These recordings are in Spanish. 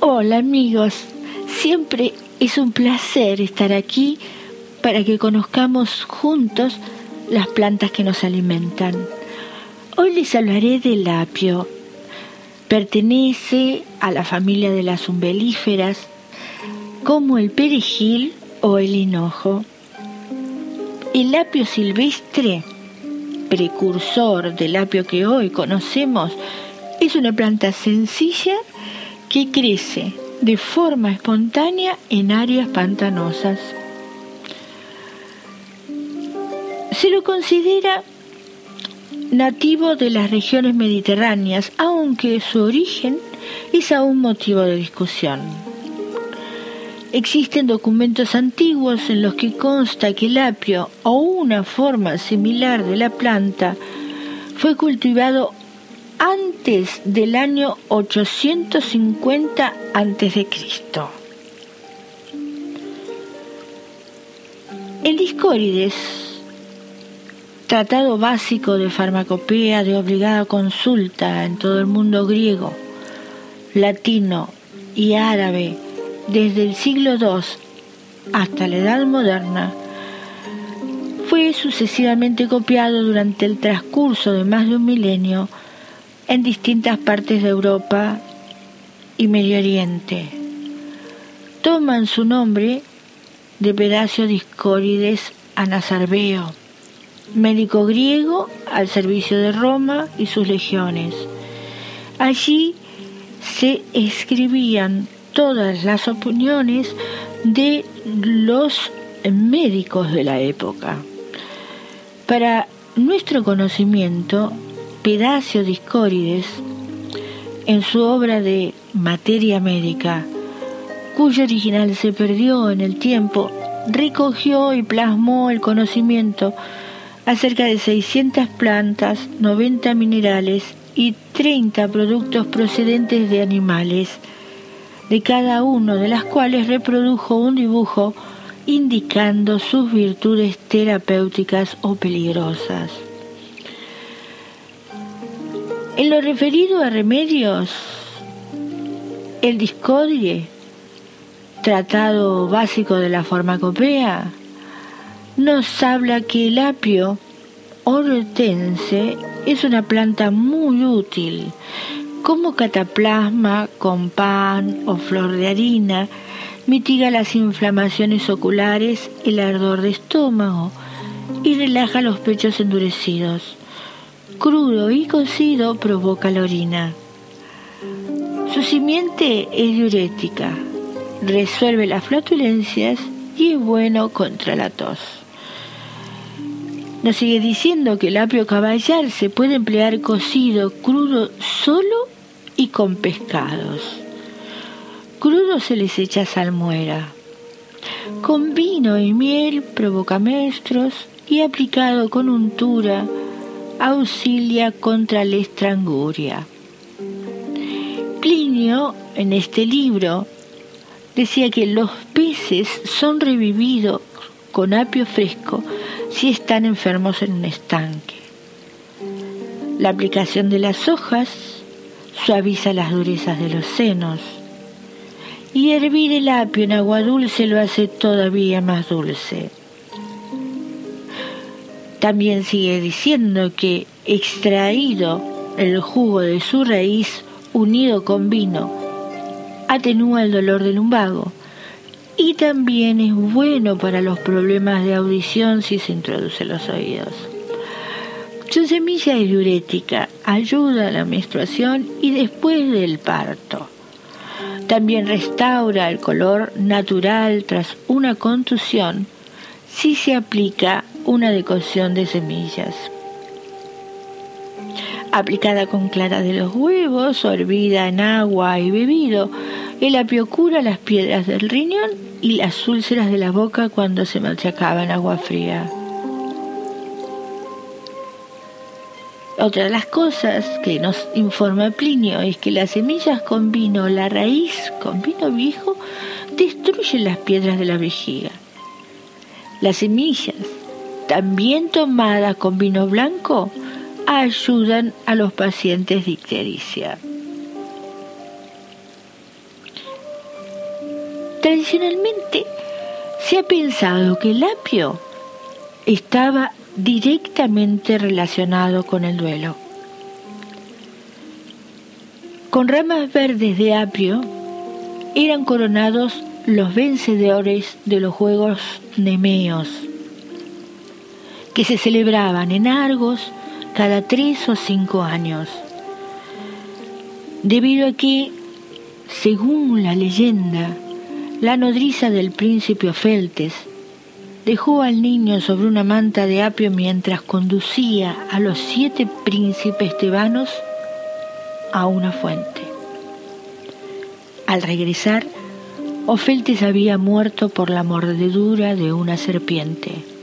Hola amigos, siempre es un placer estar aquí para que conozcamos juntos las plantas que nos alimentan. Hoy les hablaré del apio. Pertenece a la familia de las umbelíferas como el perejil o el hinojo. El apio silvestre, precursor del apio que hoy conocemos, es una planta sencilla que crece de forma espontánea en áreas pantanosas. Se lo considera nativo de las regiones mediterráneas, aunque su origen es aún motivo de discusión. Existen documentos antiguos en los que consta que el apio o una forma similar de la planta fue cultivado antes del año 850 a.C. El Discórides, tratado básico de farmacopea de obligada consulta en todo el mundo griego, latino y árabe, desde el siglo II hasta la Edad Moderna, fue sucesivamente copiado durante el transcurso de más de un milenio en distintas partes de Europa y Medio Oriente. Toman su nombre de Pedacio Discórides Anasarbeo, médico griego al servicio de Roma y sus legiones. Allí se escribían todas las opiniones de los médicos de la época. Para nuestro conocimiento, Pedacio Discórides, en su obra de Materia Médica, cuyo original se perdió en el tiempo, recogió y plasmó el conocimiento acerca de 600 plantas, 90 minerales y 30 productos procedentes de animales de cada uno de las cuales reprodujo un dibujo indicando sus virtudes terapéuticas o peligrosas. En lo referido a remedios, el discodie, tratado básico de la farmacopea, nos habla que el apio hortense es una planta muy útil como cataplasma con pan o flor de harina, mitiga las inflamaciones oculares, el ardor de estómago y relaja los pechos endurecidos. Crudo y cocido provoca la orina. Su simiente es diurética, resuelve las flatulencias y es bueno contra la tos. Nos sigue diciendo que el apio caballar se puede emplear cocido, crudo, solo y con pescados. Crudo se les echa salmuera. Con vino y miel provoca menstruos y aplicado con untura auxilia contra la estranguria. Plinio, en este libro, decía que los peces son revividos con apio fresco si están enfermos en un estanque. La aplicación de las hojas suaviza las durezas de los senos. Y hervir el apio en agua dulce lo hace todavía más dulce. También sigue diciendo que extraído el jugo de su raíz unido con vino atenúa el dolor del lumbago y también es bueno para los problemas de audición si se introduce en los oídos. Su semilla es diurética, ayuda a la menstruación y después del parto. También restaura el color natural tras una contusión si se aplica una decocción de semillas. Aplicada con clara de los huevos hervida en agua y bebido, el apio cura las piedras del riñón y las úlceras de la boca cuando se machacaba en agua fría. Otra de las cosas que nos informa Plinio es que las semillas con vino, la raíz con vino viejo, destruyen las piedras de la vejiga. Las semillas, también tomadas con vino blanco, ayudan a los pacientes de ictericia. Tradicionalmente se ha pensado que el apio estaba directamente relacionado con el duelo. Con ramas verdes de apio eran coronados los vencedores de los Juegos Nemeos que se celebraban en Argos cada tres o cinco años. Debido a que, según la leyenda, la nodriza del príncipe Ofeltes dejó al niño sobre una manta de apio mientras conducía a los siete príncipes tebanos a una fuente. Al regresar, Ofeltes había muerto por la mordedura de una serpiente.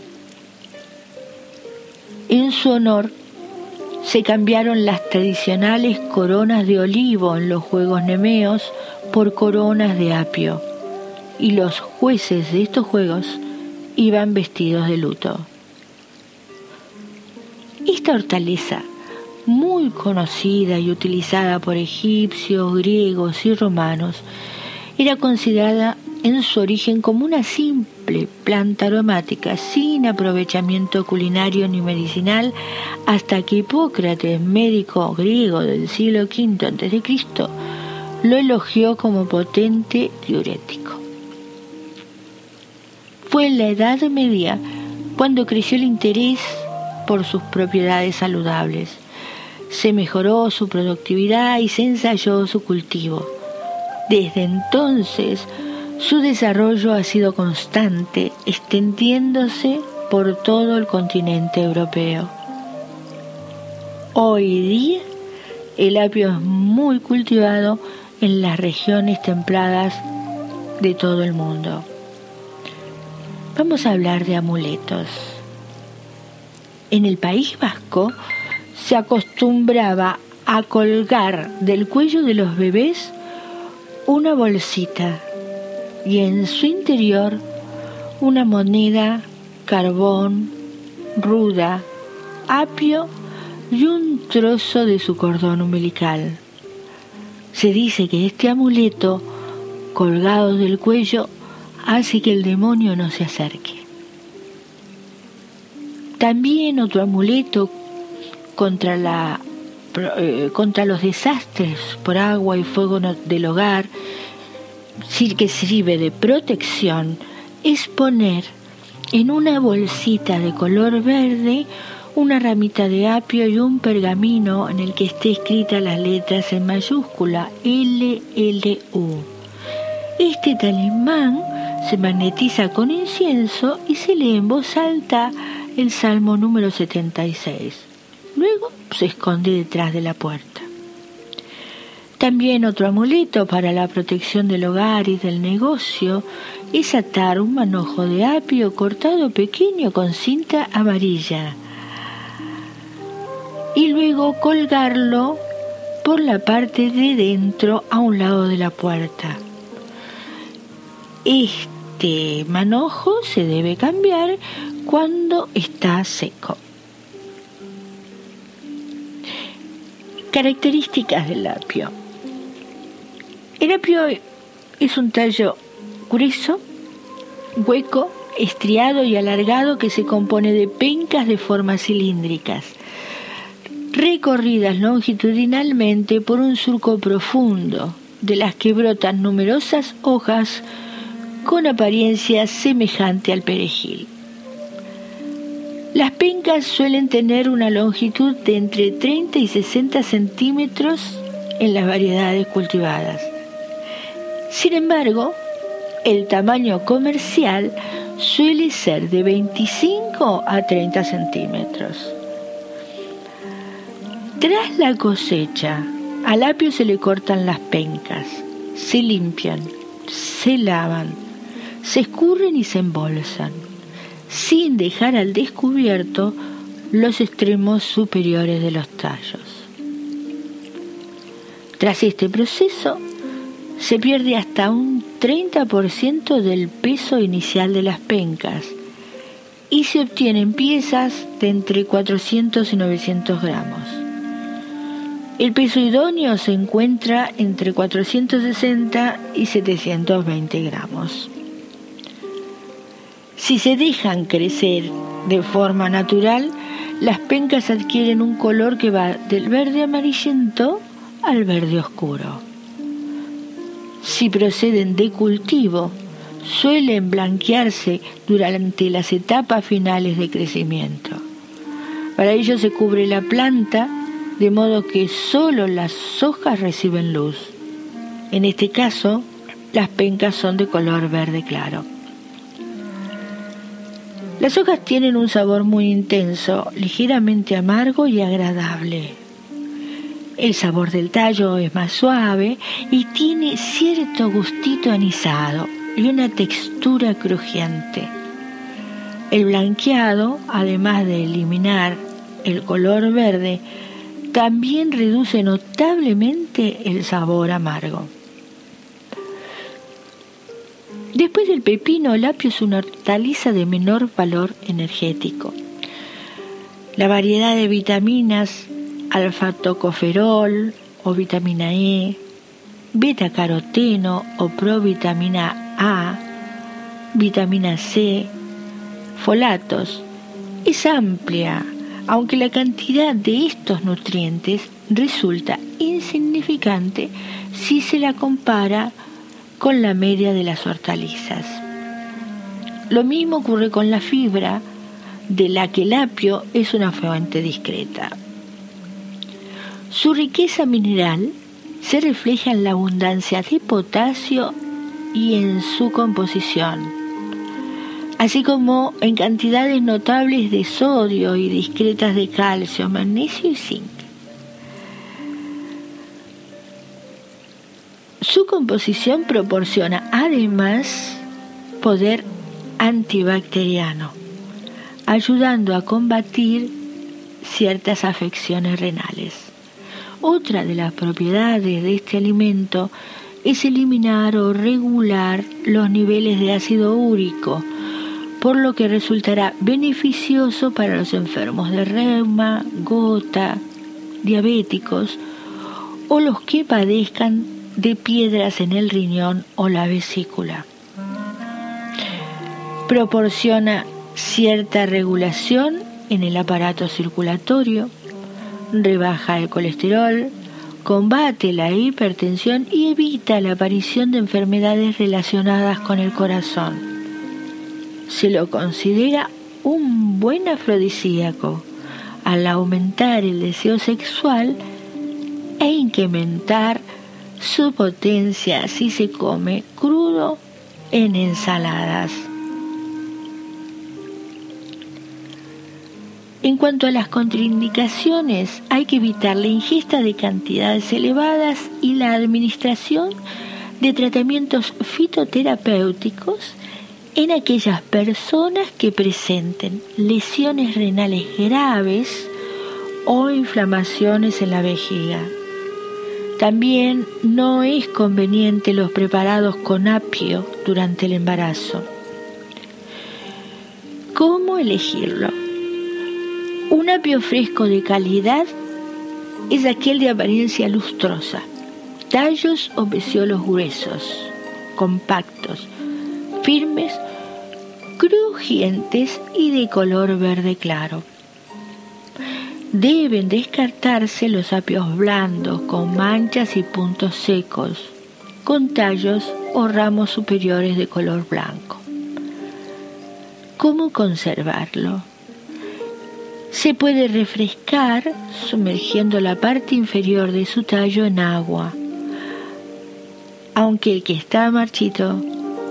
En su honor se cambiaron las tradicionales coronas de olivo en los Juegos Nemeos por coronas de apio, y los jueces de estos Juegos iban vestidos de luto. Esta hortaleza, muy conocida y utilizada por egipcios, griegos y romanos, era considerada en su origen como una simple planta aromática sin aprovechamiento culinario ni medicinal hasta que Hipócrates, médico griego del siglo V a.C., lo elogió como potente diurético. Fue en la Edad Media cuando creció el interés por sus propiedades saludables. Se mejoró su productividad y se ensayó su cultivo. Desde entonces, su desarrollo ha sido constante, extendiéndose por todo el continente europeo. Hoy día, el apio es muy cultivado en las regiones templadas de todo el mundo. Vamos a hablar de amuletos. En el País Vasco se acostumbraba a colgar del cuello de los bebés una bolsita y en su interior una moneda, carbón, ruda, apio y un trozo de su cordón umbilical. Se dice que este amuleto, colgado del cuello, hace que el demonio no se acerque. También otro amuleto contra, la, eh, contra los desastres por agua y fuego del hogar, que sirve de protección, es poner en una bolsita de color verde una ramita de apio y un pergamino en el que esté escrita las letras en mayúscula L L U. Este talismán se magnetiza con incienso y se lee en voz alta el Salmo número 76. Luego se esconde detrás de la puerta. También otro amuleto para la protección del hogar y del negocio es atar un manojo de apio cortado pequeño con cinta amarilla y luego colgarlo por la parte de dentro a un lado de la puerta. Este manojo se debe cambiar cuando está seco. Características del apio. El apio es un tallo grueso, hueco, estriado y alargado que se compone de pencas de formas cilíndricas, recorridas longitudinalmente por un surco profundo, de las que brotan numerosas hojas con apariencia semejante al perejil. Las pencas suelen tener una longitud de entre 30 y 60 centímetros en las variedades cultivadas. Sin embargo, el tamaño comercial suele ser de 25 a 30 centímetros. Tras la cosecha, al apio se le cortan las pencas, se limpian, se lavan, se escurren y se embolsan, sin dejar al descubierto los extremos superiores de los tallos. Tras este proceso, se pierde hasta un 30% del peso inicial de las pencas y se obtienen piezas de entre 400 y 900 gramos. El peso idóneo se encuentra entre 460 y 720 gramos. Si se dejan crecer de forma natural, las pencas adquieren un color que va del verde amarillento al verde oscuro. Si proceden de cultivo, suelen blanquearse durante las etapas finales de crecimiento. Para ello se cubre la planta de modo que solo las hojas reciben luz. En este caso, las pencas son de color verde claro. Las hojas tienen un sabor muy intenso, ligeramente amargo y agradable. El sabor del tallo es más suave y tiene cierto gustito anisado y una textura crujiente. El blanqueado, además de eliminar el color verde, también reduce notablemente el sabor amargo. Después del pepino, el apio es una hortaliza de menor valor energético. La variedad de vitaminas, alfa-tocoferol o vitamina E, beta-caroteno o provitamina A, vitamina C, folatos, es amplia aunque la cantidad de estos nutrientes resulta insignificante si se la compara con la media de las hortalizas. Lo mismo ocurre con la fibra, de la que el apio es una fuente discreta. Su riqueza mineral se refleja en la abundancia de potasio y en su composición así como en cantidades notables de sodio y discretas de calcio, magnesio y zinc. Su composición proporciona además poder antibacteriano, ayudando a combatir ciertas afecciones renales. Otra de las propiedades de este alimento es eliminar o regular los niveles de ácido úrico, por lo que resultará beneficioso para los enfermos de reuma, gota, diabéticos o los que padezcan de piedras en el riñón o la vesícula. Proporciona cierta regulación en el aparato circulatorio, rebaja el colesterol, combate la hipertensión y evita la aparición de enfermedades relacionadas con el corazón se lo considera un buen afrodisíaco al aumentar el deseo sexual e incrementar su potencia si se come crudo en ensaladas. En cuanto a las contraindicaciones, hay que evitar la ingesta de cantidades elevadas y la administración de tratamientos fitoterapéuticos en aquellas personas que presenten lesiones renales graves o inflamaciones en la vejiga. También no es conveniente los preparados con apio durante el embarazo. ¿Cómo elegirlo? Un apio fresco de calidad es aquel de apariencia lustrosa, tallos o peciolos gruesos, compactos, firmes, crujientes y de color verde claro. Deben descartarse los apios blandos con manchas y puntos secos, con tallos o ramos superiores de color blanco. ¿Cómo conservarlo? Se puede refrescar sumergiendo la parte inferior de su tallo en agua, aunque el que está marchito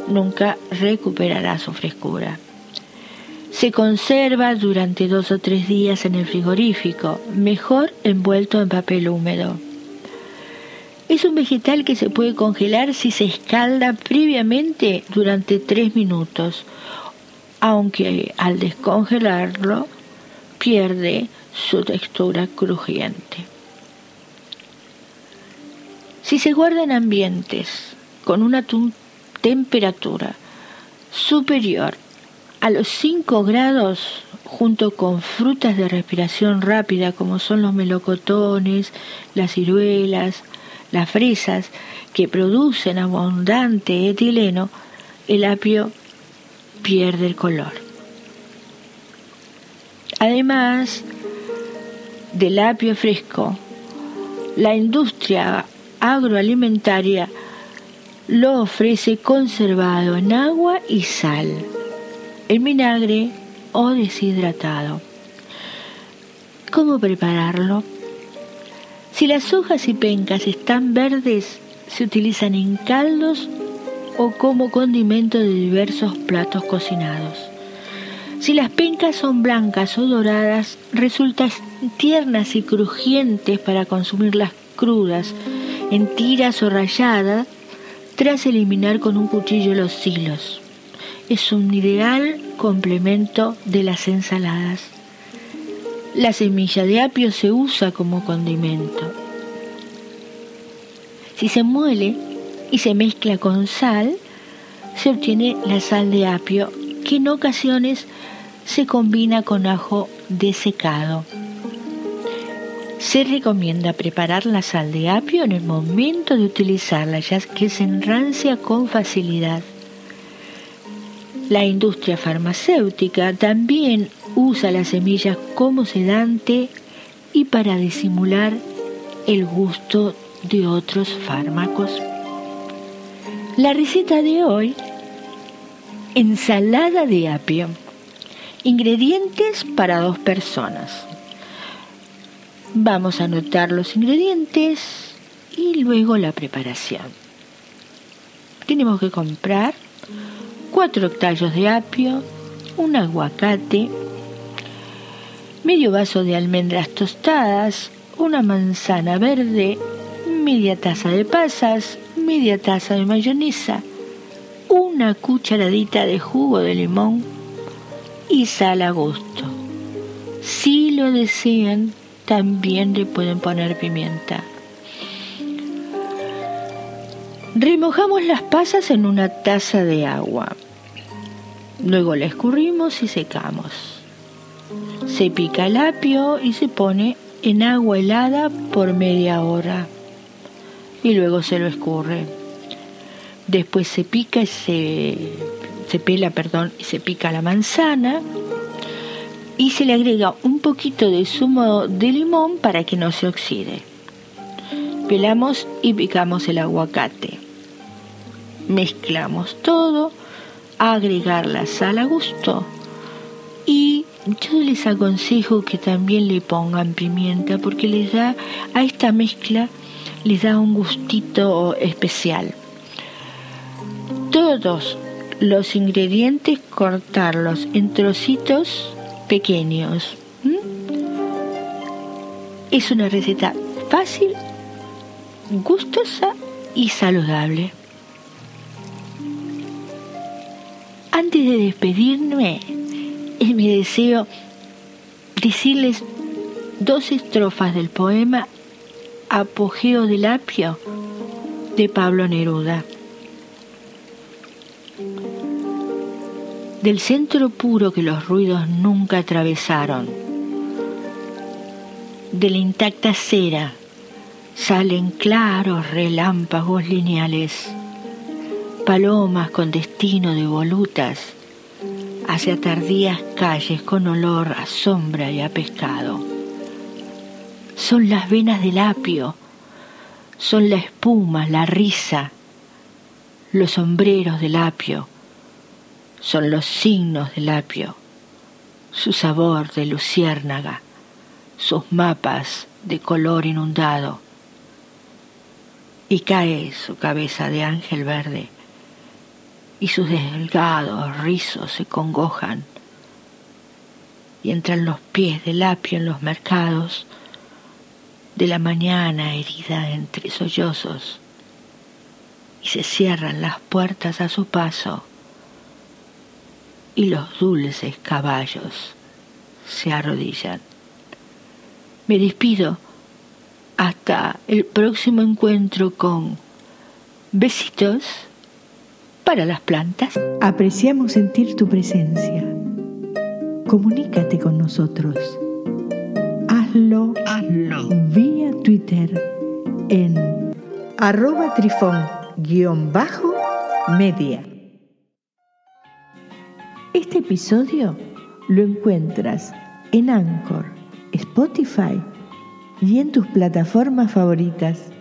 nunca recuperará su frescura. Se conserva durante dos o tres días en el frigorífico, mejor envuelto en papel húmedo. Es un vegetal que se puede congelar si se escalda previamente durante tres minutos, aunque al descongelarlo pierde su textura crujiente. Si se guarda en ambientes con una temperatura superior A los 5 grados, junto con frutas de respiración rápida como son los melocotones, las ciruelas, las fresas, que producen abundante etileno, el apio pierde el color. Además del apio fresco, la industria agroalimentaria lo ofrece conservado en agua y sal, en vinagre o deshidratado. ¿Cómo prepararlo? Si las hojas y pencas están verdes, se utilizan en caldos o como condimento de diversos platos cocinados. Si las pencas son blancas o doradas, resultan tiernas y crujientes para consumirlas crudas, en tiras o rayadas, tras eliminar con un cuchillo los hilos. Es un ideal complemento de las ensaladas. La semilla de apio se usa como condimento. Si se muele y se mezcla con sal, se obtiene la sal de apio, que en ocasiones se combina con ajo desecado. Se recomienda preparar la sal de apio en el momento de utilizarla, ya que se enrancia con facilidad. La industria farmacéutica también usa las semillas como sedante y para disimular el gusto de otros fármacos. La receta de hoy, ensalada de apio. Ingredientes para dos personas. Vamos a anotar los ingredientes y luego la preparación. Tenemos que comprar cuatro tallos de apio, un aguacate, medio vaso de almendras tostadas, una manzana verde, media taza de pasas, media taza de mayonesa, una cucharadita de jugo de limón y sal a gusto. Si lo desean, también le pueden poner pimienta. Remojamos las pasas en una taza de agua. Luego la escurrimos y secamos. Se pica el apio y se pone en agua helada por media hora. Y luego se lo escurre. Después se pica y se, se pela, perdón, y se pica la manzana y se le agrega un poquito de zumo de limón para que no se oxide. Pelamos y picamos el aguacate. Mezclamos todo, agregar la sal a gusto y yo les aconsejo que también le pongan pimienta porque les da a esta mezcla les da un gustito especial. Todos los ingredientes cortarlos en trocitos pequeños. Es una receta fácil, gustosa y saludable. Antes de despedirme, es mi deseo decirles dos estrofas del poema Apogeo del apio de Pablo Neruda. Del centro puro que los ruidos nunca atravesaron. De la intacta cera salen claros relámpagos lineales, palomas con destino de volutas hacia tardías calles con olor a sombra y a pescado. Son las venas del apio, son la espuma, la risa, los sombreros del apio son los signos del apio, su sabor de luciérnaga, sus mapas de color inundado, y cae su cabeza de ángel verde, y sus delgados rizos se congojan, y entran los pies del apio en los mercados de la mañana herida entre sollozos, y se cierran las puertas a su paso, y los dulces caballos se arrodillan. Me despido hasta el próximo encuentro con besitos para las plantas. Apreciamos sentir tu presencia. Comunícate con nosotros. Hazlo, Hazlo. vía Twitter en arroba trifón-media. Este episodio lo encuentras en Anchor, Spotify y en tus plataformas favoritas.